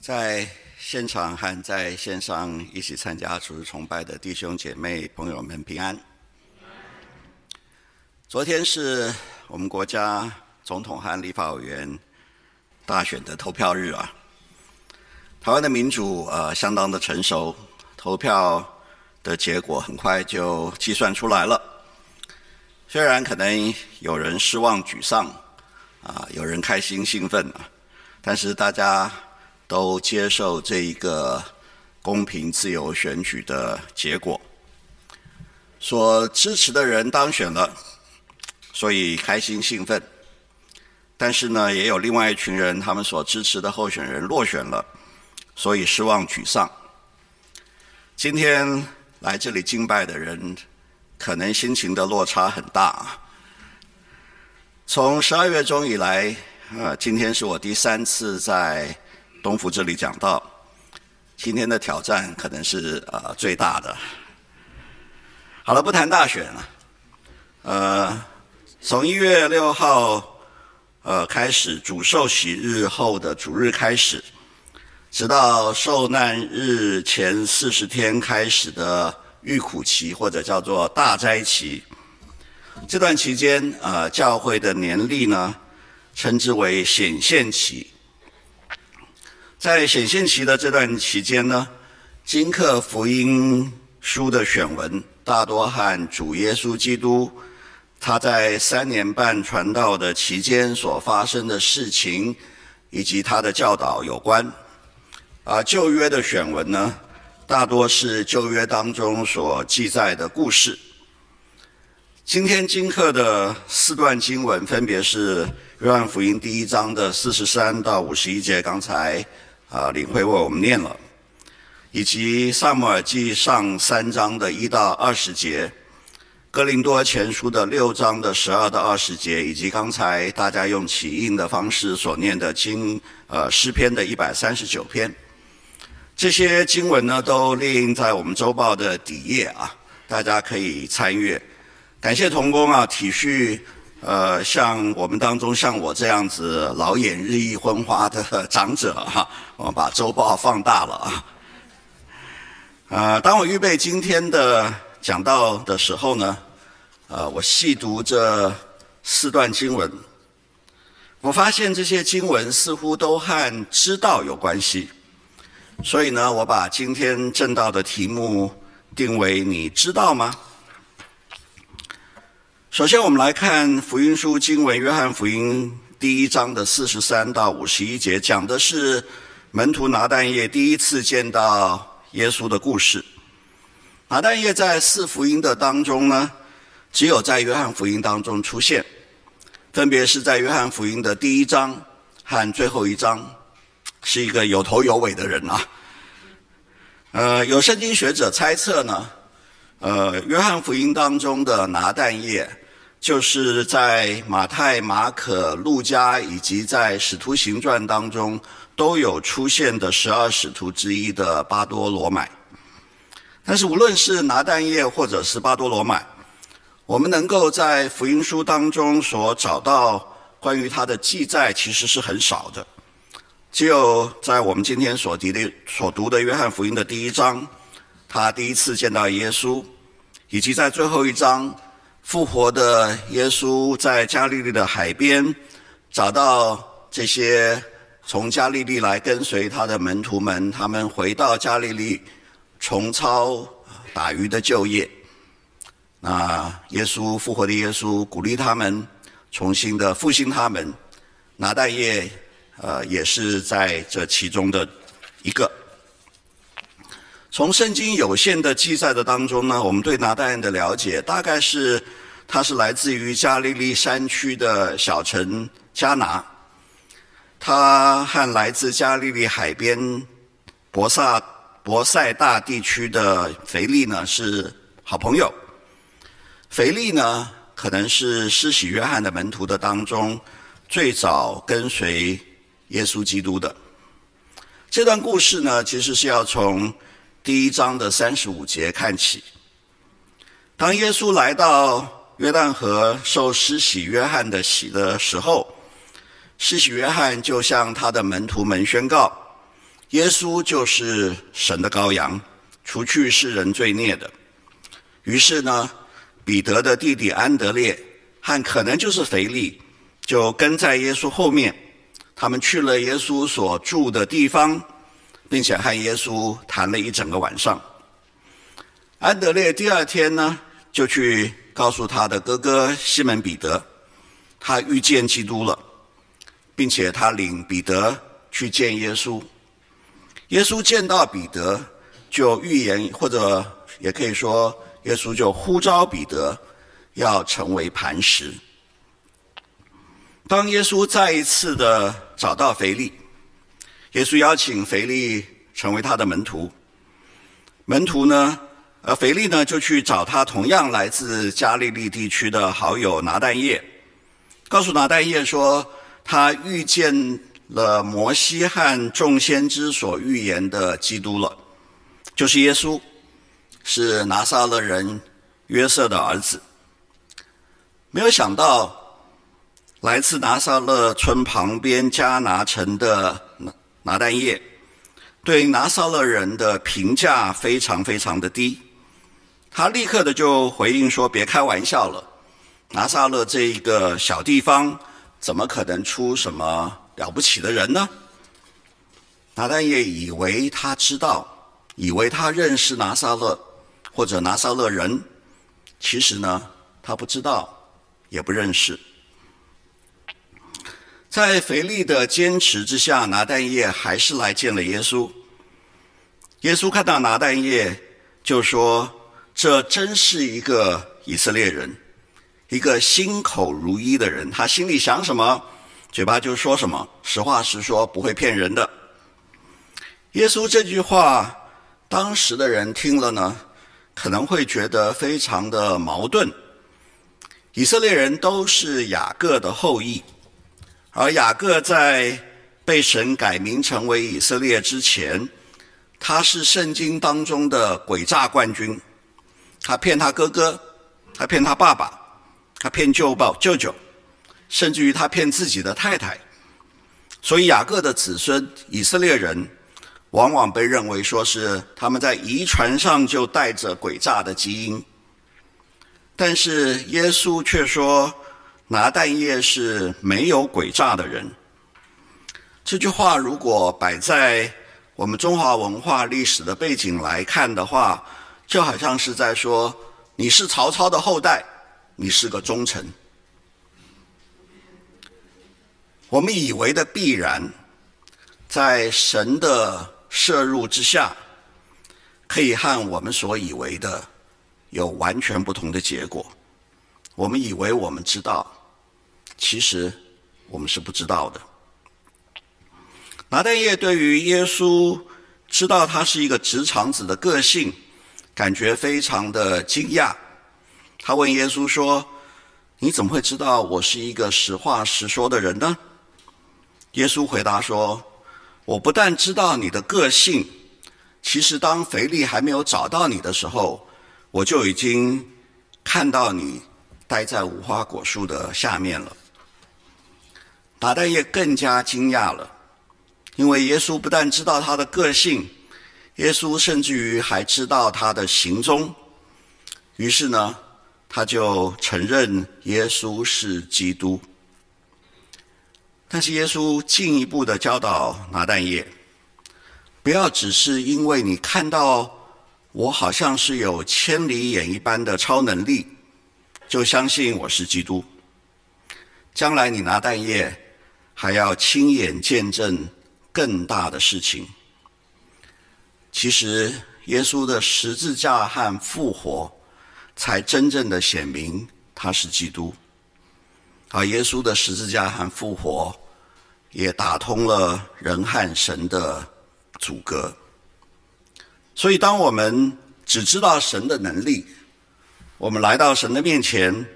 在现场和在线上一起参加主日崇拜的弟兄姐妹朋友们平安。昨天是我们国家总统和立法委员大选的投票日啊。台湾的民主呃相当的成熟，投票的结果很快就计算出来了。虽然可能有人失望沮丧啊，有人开心兴奋啊，但是大家。都接受这一个公平自由选举的结果，所支持的人当选了，所以开心兴奋。但是呢，也有另外一群人，他们所支持的候选人落选了，所以失望沮丧。今天来这里敬拜的人，可能心情的落差很大。从十二月中以来，呃，今天是我第三次在。东福这里讲到，今天的挑战可能是呃最大的。好了，不谈大选了。呃，从一月六号呃开始，主受洗日后的主日开始，直到受难日前四十天开始的预苦期，或者叫做大斋期，这段期间呃教会的年历呢，称之为显现期。在显现期的这段期间呢，金克福音书的选文大多和主耶稣基督他在三年半传道的期间所发生的事情以及他的教导有关。啊，旧约的选文呢，大多是旧约当中所记载的故事。今天金克的四段经文分别是约翰福音第一章的四十三到五十一节，刚才。啊，领会为我们念了，以及撒母耳记上三章的一到二十节，哥林多前书的六章的十二到二十节，以及刚才大家用起印的方式所念的经，呃，诗篇的一百三十九篇，这些经文呢，都列印在我们周报的底页啊，大家可以参阅。感谢童工啊，体恤。呃，像我们当中像我这样子老眼日益昏花的长者哈，我把周报放大了啊。呃，当我预备今天的讲道的时候呢，呃，我细读这四段经文，我发现这些经文似乎都和知道有关系，所以呢，我把今天正道的题目定为“你知道吗？”首先，我们来看福音书经文，约翰福音第一章的四十三到五十一节，讲的是门徒拿但业第一次见到耶稣的故事。拿但业在四福音的当中呢，只有在约翰福音当中出现，分别是在约翰福音的第一章和最后一章，是一个有头有尾的人啊。呃，有圣经学者猜测呢，呃，约翰福音当中的拿但业。就是在马太、马可、路加以及在使徒行传当中都有出现的十二使徒之一的巴多罗买。但是无论是拿但叶或者是巴多罗买，我们能够在福音书当中所找到关于他的记载，其实是很少的。只有在我们今天所读的所读的约翰福音的第一章，他第一次见到耶稣，以及在最后一章。复活的耶稣在加利利的海边找到这些从加利利来跟随他的门徒们，他们回到加利利重操打鱼的旧业。那耶稣复活的耶稣鼓励他们重新的复兴他们，拿但业呃也是在这其中的一个。从圣经有限的记载的当中呢，我们对拿但业的了解大概是，他是来自于加利利山区的小城迦拿，他和来自加利利海边伯萨伯赛大地区的腓力呢是好朋友。腓力呢可能是施洗约翰的门徒的当中最早跟随耶稣基督的。这段故事呢，其实是要从。第一章的三十五节看起，当耶稣来到约旦河受施洗约翰的洗的时候，施洗约翰就向他的门徒们宣告：耶稣就是神的羔羊，除去世人罪孽的。于是呢，彼得的弟弟安德烈和可能就是腓力，就跟在耶稣后面。他们去了耶稣所住的地方，并且和耶稣谈了一整个晚上。安德烈第二天呢，就去告诉他的哥哥西门彼得，他遇见基督了，并且他领彼得去见耶稣。耶稣见到彼得，就预言，或者也可以说，耶稣就呼召彼得要成为磐石。当耶稣再一次的找到腓力，耶稣邀请腓力成为他的门徒。门徒呢，呃，腓力呢就去找他同样来自加利利地区的好友拿但业，告诉拿但业说，他遇见了摩西和众先知所预言的基督了，就是耶稣，是拿撒勒人约瑟的儿子。没有想到，来自拿撒勒村旁边加拿城的拿拿但业，对拿撒勒人的评价非常非常的低，他立刻的就回应说：“别开玩笑了，拿撒勒这一个小地方，怎么可能出什么？”了不起的人呢？拿但业以为他知道，以为他认识拿撒勒或者拿撒勒人，其实呢，他不知道，也不认识。在腓力的坚持之下，拿但业还是来见了耶稣。耶稣看到拿但业，就说：“这真是一个以色列人，一个心口如一的人。”他心里想什么？嘴巴就说什么，实话实说，不会骗人的。耶稣这句话，当时的人听了呢，可能会觉得非常的矛盾。以色列人都是雅各的后裔，而雅各在被神改名成为以色列之前，他是圣经当中的诡诈冠军。他骗他哥哥，他骗他爸爸，他骗舅爸舅舅。甚至于他骗自己的太太，所以雅各的子孙以色列人，往往被认为说是他们在遗传上就带着诡诈的基因。但是耶稣却说拿但业是没有诡诈的人。这句话如果摆在我们中华文化历史的背景来看的话，就好像是在说你是曹操的后代，你是个忠臣。我们以为的必然，在神的摄入之下，可以和我们所以为的有完全不同的结果。我们以为我们知道，其实我们是不知道的。拿但业对于耶稣知道他是一个直肠子的个性，感觉非常的惊讶。他问耶稣说：“你怎么会知道我是一个实话实说的人呢？”耶稣回答说：“我不但知道你的个性，其实当腓力还没有找到你的时候，我就已经看到你待在无花果树的下面了。”拿但业更加惊讶了，因为耶稣不但知道他的个性，耶稣甚至于还知道他的行踪。于是呢，他就承认耶稣是基督。但是耶稣进一步的教导拿但业，不要只是因为你看到我好像是有千里眼一般的超能力，就相信我是基督。将来你拿但业还要亲眼见证更大的事情。其实耶稣的十字架和复活，才真正的显明他是基督。而耶稣的十字架和复活，也打通了人和神的阻隔。所以，当我们只知道神的能力，我们来到神的面前，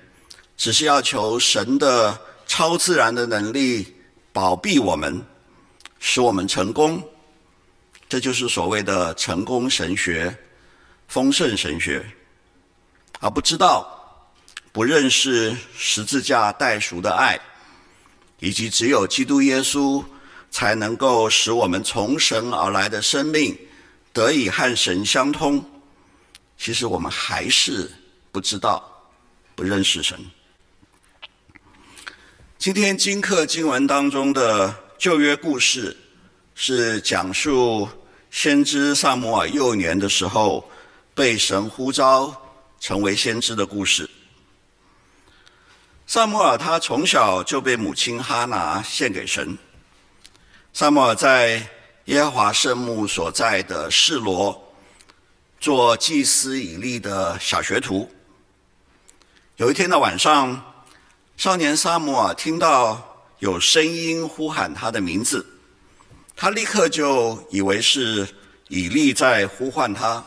只是要求神的超自然的能力保庇我们，使我们成功。这就是所谓的成功神学、丰盛神学，而不知道。不认识十字架代赎的爱，以及只有基督耶稣才能够使我们从神而来的生命得以和神相通。其实我们还是不知道、不认识神。今天经课经文当中的旧约故事，是讲述先知撒母耳幼年的时候被神呼召成为先知的故事。撒母耳他从小就被母亲哈拿献给神。撒母耳在耶和华圣幕所在的示罗做祭司以利的小学徒。有一天的晚上，少年撒母耳听到有声音呼喊他的名字，他立刻就以为是以利在呼唤他，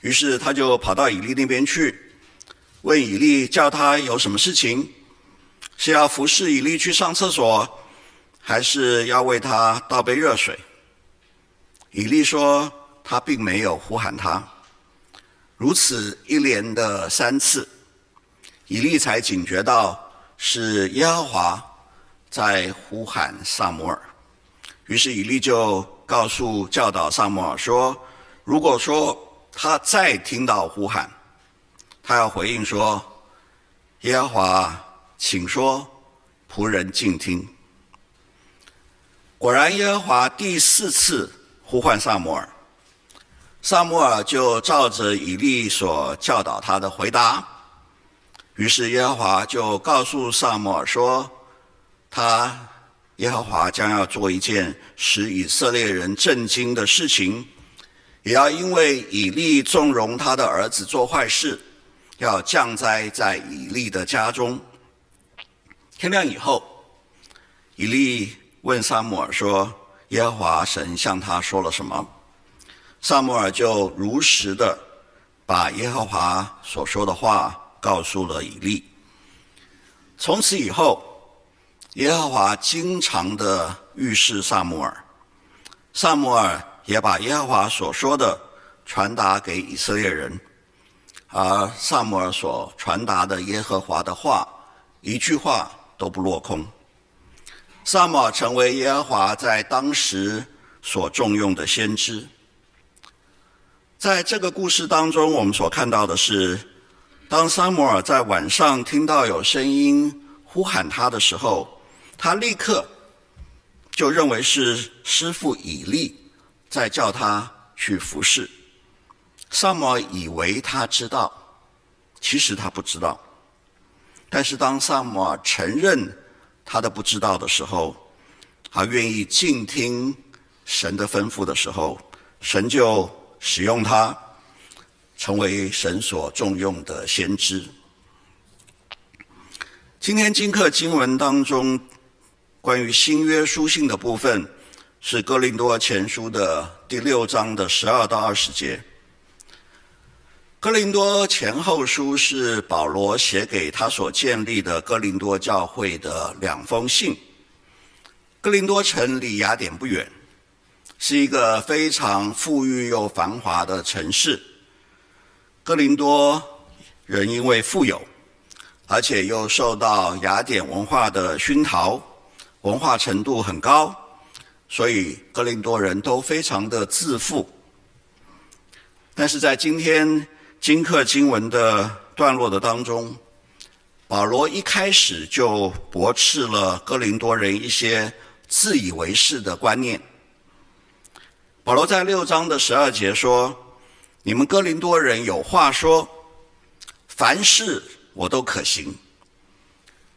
于是他就跑到以利那边去，问以利叫他有什么事情，是要服侍以利去上厕所。还是要为他倒杯热水。以利说他并没有呼喊他，如此一连的三次，以利才警觉到是耶和华在呼喊撒母耳。于是以利就告诉教导撒母耳说：“如果说他再听到呼喊，他要回应说：耶和华，请说，仆人静听。”果然，耶和华第四次呼唤撒母耳，撒母耳就照着以利所教导他的回答。于是耶和华就告诉撒母耳说：“他耶和华将要做一件使以色列人震惊的事情，也要因为以利纵容他的儿子做坏事，要降灾在以利的家中。”天亮以后，以利。问撒母耳说：“耶和华神向他说了什么？”撒母耳就如实的把耶和华所说的话告诉了以利。从此以后，耶和华经常的预示撒母耳，撒母耳也把耶和华所说的传达给以色列人，而撒母耳所传达的耶和华的话，一句话都不落空。撒母耳成为耶和华在当时所重用的先知。在这个故事当中，我们所看到的是，当撒母耳在晚上听到有声音呼喊他的时候，他立刻就认为是师傅以利在叫他去服侍。撒母耳以为他知道，其实他不知道。但是当撒母耳承认，他的不知道的时候，他愿意静听神的吩咐的时候，神就使用他，成为神所重用的先知。今天经课经文当中，关于新约书信的部分，是哥林多前书的第六章的十二到二十节。哥林多前后书是保罗写给他所建立的哥林多教会的两封信。哥林多城离雅典不远，是一个非常富裕又繁华的城市。哥林多人因为富有，而且又受到雅典文化的熏陶，文化程度很高，所以哥林多人都非常的自负。但是在今天，经课经文的段落的当中，保罗一开始就驳斥了哥林多人一些自以为是的观念。保罗在六章的十二节说：“你们哥林多人有话说，凡事我都可行。”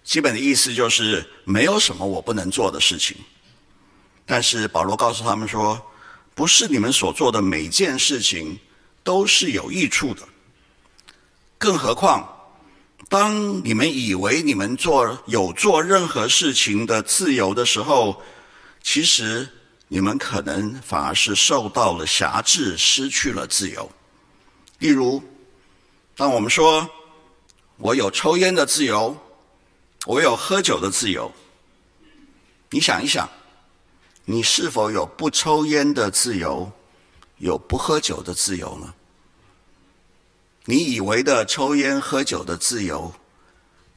基本的意思就是没有什么我不能做的事情。但是保罗告诉他们说：“不是你们所做的每件事情都是有益处的。”更何况，当你们以为你们做有做任何事情的自由的时候，其实你们可能反而是受到了辖制，失去了自由。例如，当我们说我有抽烟的自由，我有喝酒的自由，你想一想，你是否有不抽烟的自由，有不喝酒的自由呢？你以为的抽烟喝酒的自由，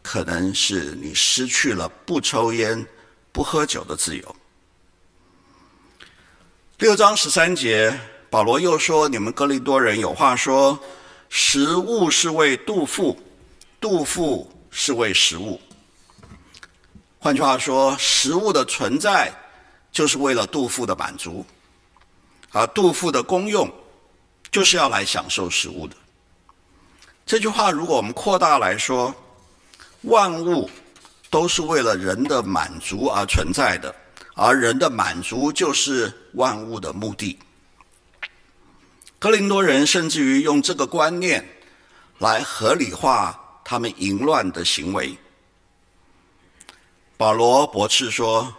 可能是你失去了不抽烟不喝酒的自由。六章十三节，保罗又说：“你们哥林多人有话说，食物是为肚腹，肚腹是为食物。换句话说，食物的存在就是为了杜甫的满足，而杜甫的功用就是要来享受食物的。这句话，如果我们扩大来说，万物都是为了人的满足而存在的。”而人的满足就是万物的目的。哥林多人甚至于用这个观念来合理化他们淫乱的行为。保罗驳斥说：“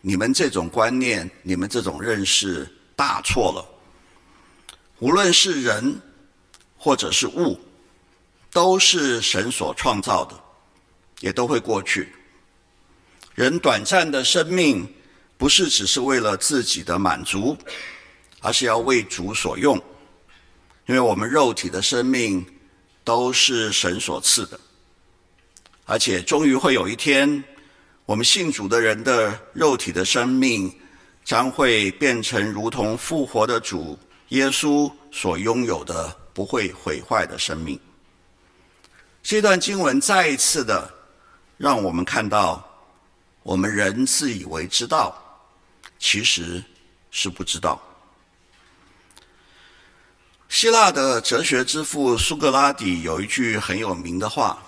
你们这种观念，你们这种认识大错了。无论是人或者是物，都是神所创造的，也都会过去。人短暂的生命。”不是只是为了自己的满足，而是要为主所用，因为我们肉体的生命都是神所赐的，而且终于会有一天，我们信主的人的肉体的生命将会变成如同复活的主耶稣所拥有的不会毁坏的生命。这段经文再一次的让我们看到，我们人自以为知道。其实是不知道。希腊的哲学之父苏格拉底有一句很有名的话。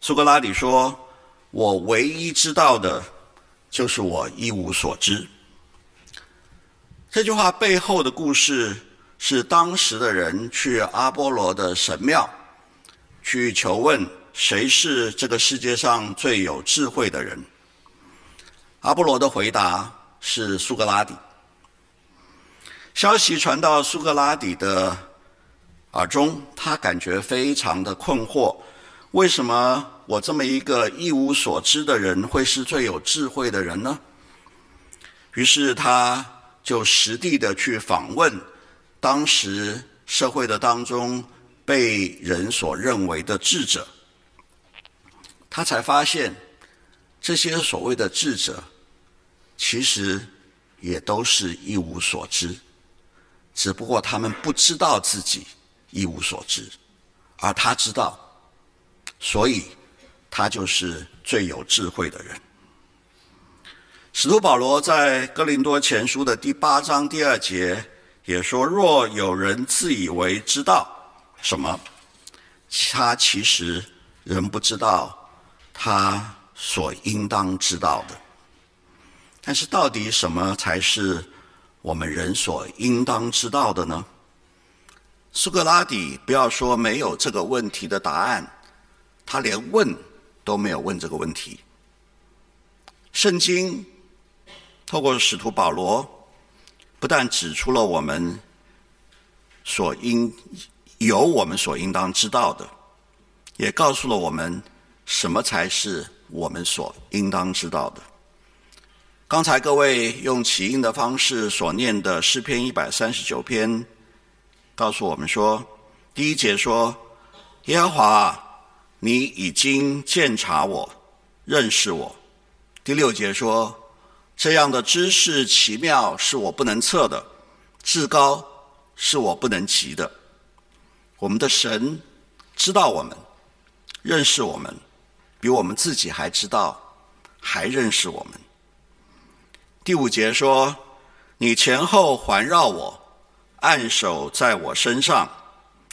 苏格拉底说：“我唯一知道的，就是我一无所知。”这句话背后的故事是，当时的人去阿波罗的神庙，去求问谁是这个世界上最有智慧的人。阿波罗的回答。是苏格拉底。消息传到苏格拉底的耳中，他感觉非常的困惑：为什么我这么一个一无所知的人，会是最有智慧的人呢？于是他就实地的去访问当时社会的当中被人所认为的智者，他才发现这些所谓的智者。其实也都是一无所知，只不过他们不知道自己一无所知，而他知道，所以他就是最有智慧的人。使徒保罗在哥林多前书的第八章第二节也说：“若有人自以为知道什么，他其实仍不知道他所应当知道的。”但是，到底什么才是我们人所应当知道的呢？苏格拉底不要说没有这个问题的答案，他连问都没有问这个问题。圣经透过使徒保罗，不但指出了我们所应有我们所应当知道的，也告诉了我们什么才是我们所应当知道的。刚才各位用起因的方式所念的诗篇一百三十九篇，告诉我们说，第一节说：“耶和华，你已经鉴察我，认识我。”第六节说：“这样的知识奇妙，是我不能测的；至高，是我不能及的。”我们的神知道我们，认识我们，比我们自己还知道，还认识我们。第五节说：“你前后环绕我，按手在我身上。”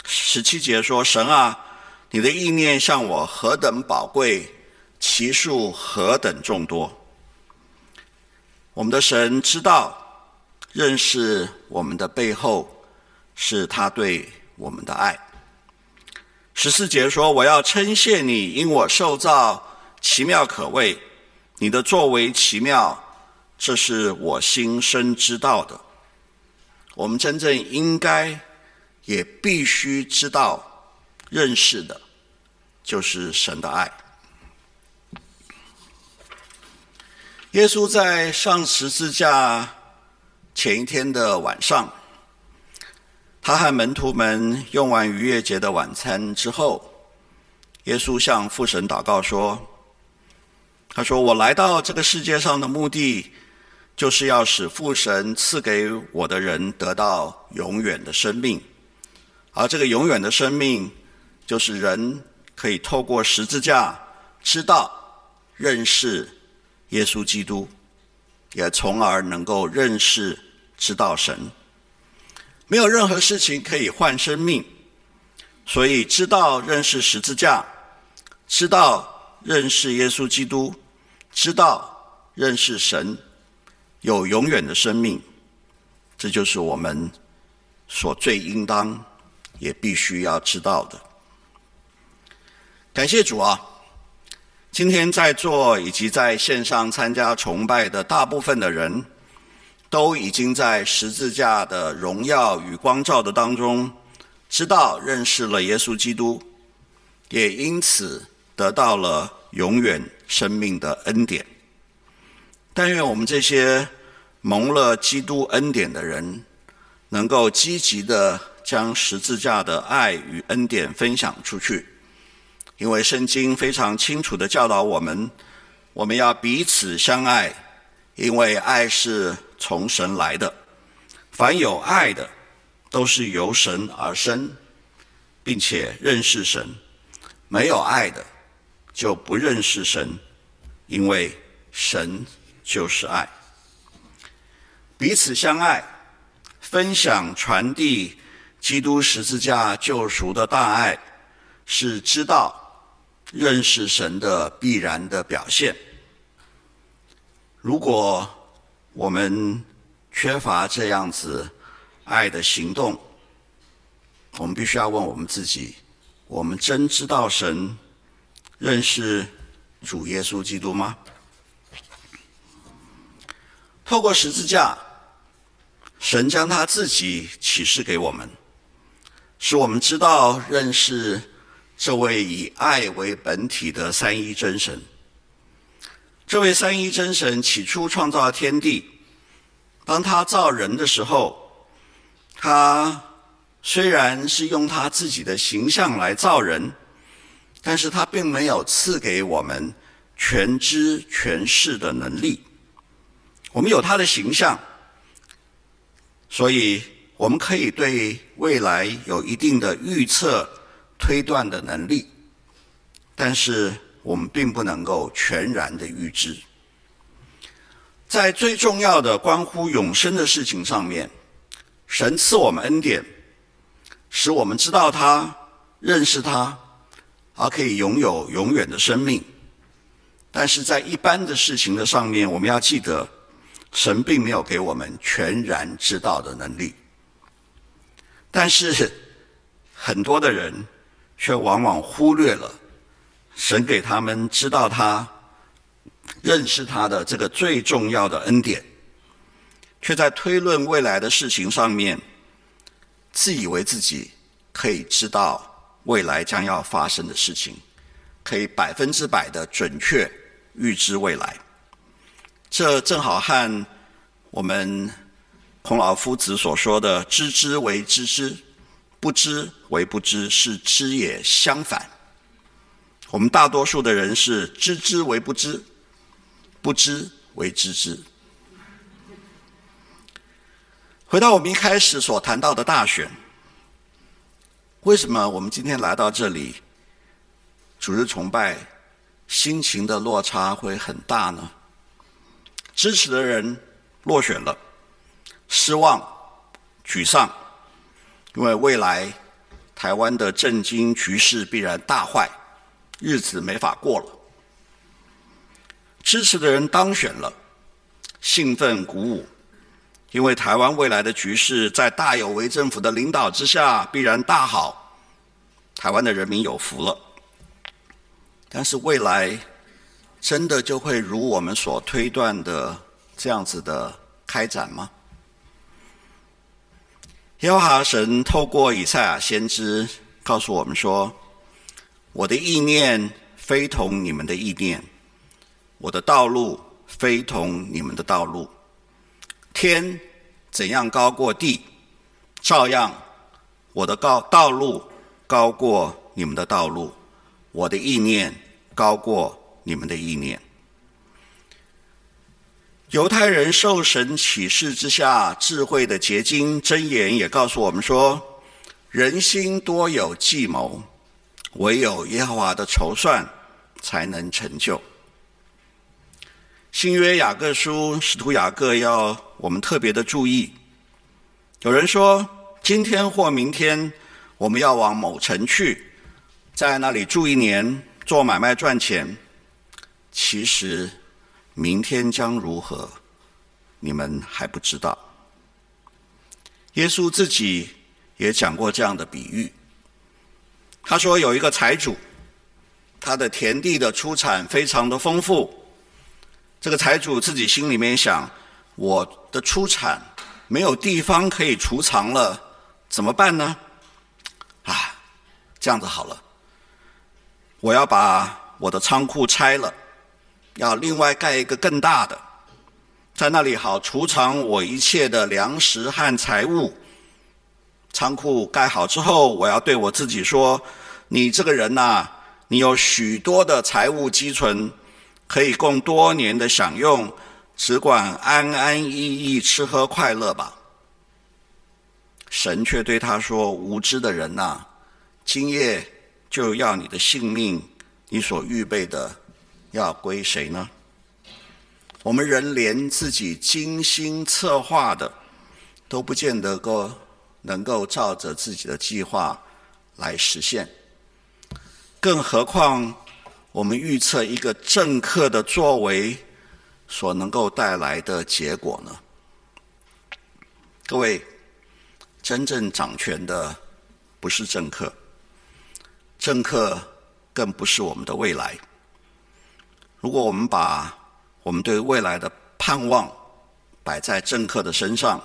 十七节说：“神啊，你的意念向我何等宝贵，其数何等众多。”我们的神知道、认识我们的背后，是他对我们的爱。十四节说：“我要称谢你，因我受造奇妙可畏，你的作为奇妙。”这是我心生知道的。我们真正应该也必须知道、认识的，就是神的爱。耶稣在上十字架前一天的晚上，他和门徒们用完逾越节的晚餐之后，耶稣向父神祷告说：“他说，我来到这个世界上的目的。”就是要使父神赐给我的人得到永远的生命，而这个永远的生命，就是人可以透过十字架知道、认识耶稣基督，也从而能够认识、知道神。没有任何事情可以换生命，所以知道、认识十字架，知道、认识耶稣基督，知道、认识神，有永远的生命，这就是我们所最应当也必须要知道的。感谢主啊！今天在座以及在线上参加崇拜的大部分的人，都已经在十字架的荣耀与光照的当中，知道认识了耶稣基督，也因此得到了永远生命的恩典。但愿我们这些蒙了基督恩典的人，能够积极地将十字架的爱与恩典分享出去，因为圣经非常清楚地教导我们，我们要彼此相爱，因为爱是从神来的，凡有爱的，都是由神而生，并且认识神；没有爱的，就不认识神，因为神就是爱。彼此相爱，分享传递基督十字架救赎的大爱，是知道认识神的必然的表现。如果我们缺乏这样子爱的行动，我们必须要问我们自己：我们真知道神、认识主耶稣基督吗？透过十字架，神将他自己启示给我们，使我们知道认识这位以爱为本体的三一真神。这位三一真神起初创造了天地，当他造人的时候，他虽然是用他自己的形象来造人，但是他并没有赐给我们全知全视的能力。我们有他的形象，所以我们可以对未来有一定的预测、推断的能力，但是，我们并不能够全然的预知，在最重要的关乎永生的事情上面，神赐我们恩典，使我们知道他、认识他，而可以拥有永远的生命。但是在一般的事情的上面，我们要记得，神并没有给我们全然知道的能力。但是很多的人却往往忽略了。神给他们知道他、认识他的这个最重要的恩典，却在推论未来的事情上面，自以为自己可以知道未来将要发生的事情，可以百分之百的准确预知未来。这正好和我们孔老夫子所说的“知之为知之，不知为不知，是知也”相反。我们大多数的人是知之为不知，不知为知之。回到我们一开始所谈到的大选，为什么我们今天来到这里，主日崇拜，心情的落差会很大呢？支持的人落选了，失望、沮丧，因为未来台湾的政经局势必然大坏。日子没法过了，支持的人当选了，兴奋鼓舞，因为台湾未来的局势在大有为政府的领导之下必然大好，台湾的人民有福了。但是未来真的就会如我们所推断的这样子的开展吗？耶和华神透过以赛亚先知告诉我们说。我的意念非同你们的意念，我的道路非同你们的道路。天怎样高过地，照样我的高道路高过你们的道路，我的意念高过你们的意念。犹太人受神启示之下，智慧的结晶箴言也告诉我们说：人心多有计谋，唯有耶和华的筹算才能成就。新约雅各书，使徒雅各要我们特别的注意。有人说，今天或明天我们要往某城去，在那里住一年，做买卖赚钱。其实，明天将如何，你们还不知道。耶稣自己也讲过这样的比喻。他说，有一个财主，他的田地的出产非常的丰富。这个财主自己心里面想：我的出产没有地方可以储藏了，怎么办呢？啊，这样子好了，我要把我的仓库拆了。要另外盖一个更大的，在那里好储藏我一切的粮食和财物。仓库盖好之后，我要对我自己说：“你这个人呐，你有许多的财物积存，可以供多年的享用，只管安安逸逸吃喝快乐吧。”神却对他说：“无知的人呐，今夜就要你的性命，你所预备的。”要归谁呢？我们人连自己精心策划的都不见得够能够照着自己的计划来实现，更何况我们预测一个政客的作为所能够带来的结果呢？各位，真正掌权的不是政客，政客更不是我们的未来。如果我们把我们对未来的盼望摆在政客的身上，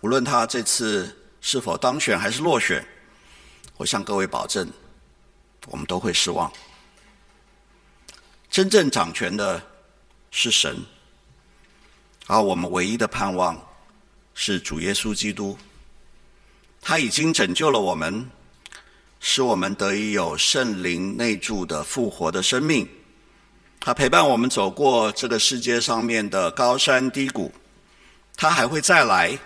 无论他这次是否当选还是落选，我向各位保证，我们都会失望。真正掌权的是神，而我们唯一的盼望是主耶稣基督。他已经拯救了我们，使我们得以有圣灵内住的复活的生命。他陪伴我们走过这个世界上面的高山低谷，他还会再来，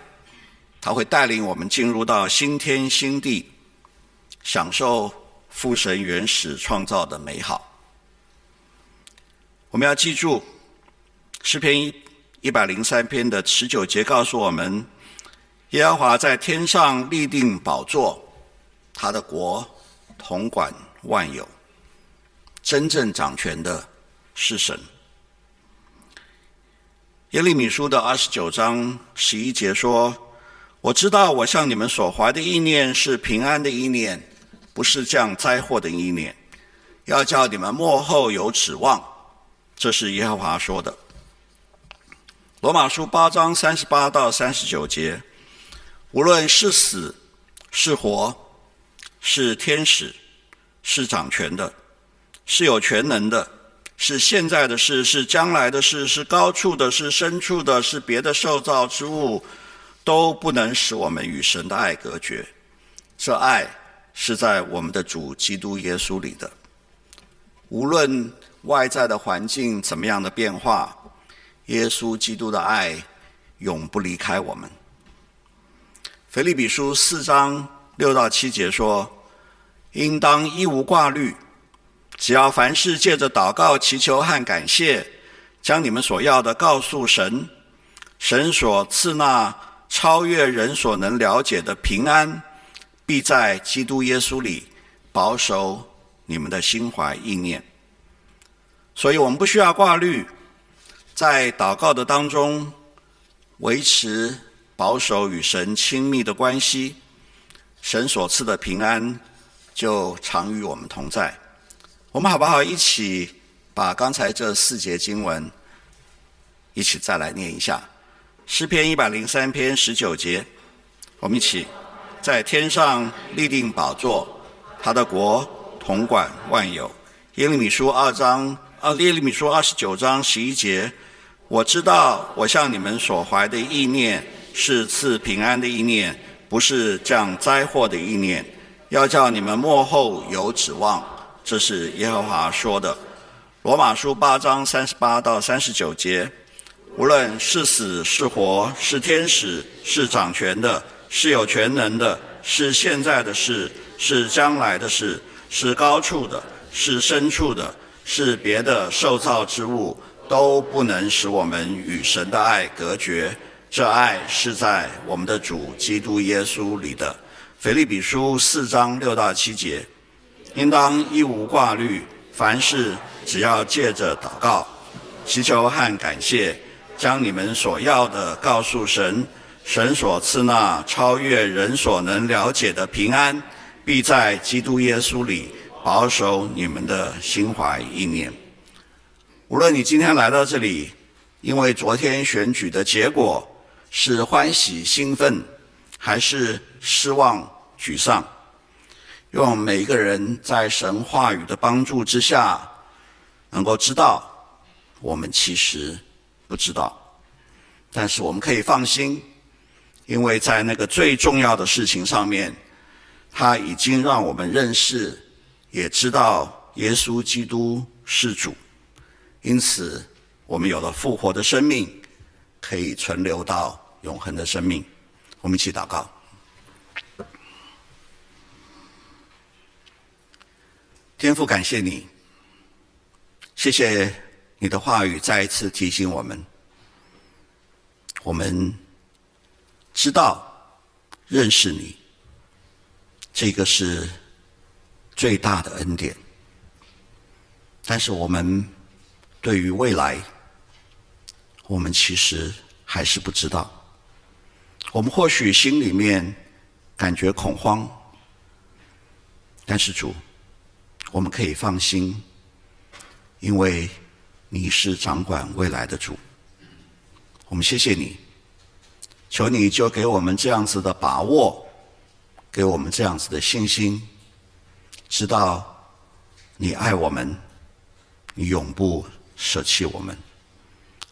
他会带领我们进入到新天新地，享受父神原始创造的美好。我们要记住，诗篇一一百零三篇的十九节告诉我们，耶和华在天上立定宝座，他的国统管万有，真正掌权的。是神。耶利米书的二十九章十一节说：“我知道我向你们所怀的意念是平安的意念，不是降灾祸的意念，要叫你们末后有指望。”这是耶和华说的。罗马书八章三十八到三十九节：“无论是死是活，是天使，是掌权的，是有权能的。”是现在的事，是将来的事，是高处的，是深处的，是别的受造之物，都不能使我们与神的爱隔绝。这爱是在我们的主基督耶稣里的。无论外在的环境怎么样的变化，耶稣基督的爱永不离开我们。腓立比书四章六到七节说：“应当一无挂虑。”只要凡事借着祷告、祈求和感谢，将你们所要的告诉神，神所赐那超越人所能了解的平安，必在基督耶稣里保守你们的心怀意念。所以我们不需要挂虑，在祷告的当中维持保守与神亲密的关系，神所赐的平安就常与我们同在。我们好不好一起把刚才这四节经文一起再来念一下？诗篇一百零三篇十九节，我们一起在天上立定宝座，他的国统管万有。耶利米书二章啊，耶利米书二十九章十一节，我知道我向你们所怀的意念是赐平安的意念，不是降灾祸的意念，要叫你们末后有指望。这是耶和华说的，《罗马书》八章三十八到三十九节。无论是死是活，是天使，是掌权的，是有权能的，是现在的事，是将来的事，是高处的，是深处的，是别的受造之物，都不能使我们与神的爱隔绝。这爱是在我们的主基督耶稣里的。腓立比书四章六到七节，应当一无挂虑，凡事只要借着祷告、祈求和感谢。将你们所要的告诉神，神所赐那超越人所能了解的平安，必在基督耶稣里保守你们的心怀意念。无论你今天来到这里，因为昨天选举的结果是欢喜兴奋，还是失望沮丧，愿每一个人在神话语的帮助之下，能够知道，我们其实。不知道，但是我们可以放心，因为在那个最重要的事情上面，他已经让我们认识，也知道耶稣基督是主，因此我们有了复活的生命，可以存留到永恒的生命。我们一起祷告，天父，感谢你，谢谢。你的话语再一次提醒我们：我们知道认识你，这个是最大的恩典。但是我们对于未来，我们其实还是不知道。我们或许心里面感觉恐慌，但是主，我们可以放心，因为。你是掌管未来的主，我们谢谢你，求你就给我们这样子的把握，给我们这样子的信心，知道你爱我们，你永不舍弃我们。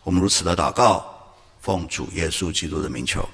我们如此的祷告，奉主耶稣基督的名求。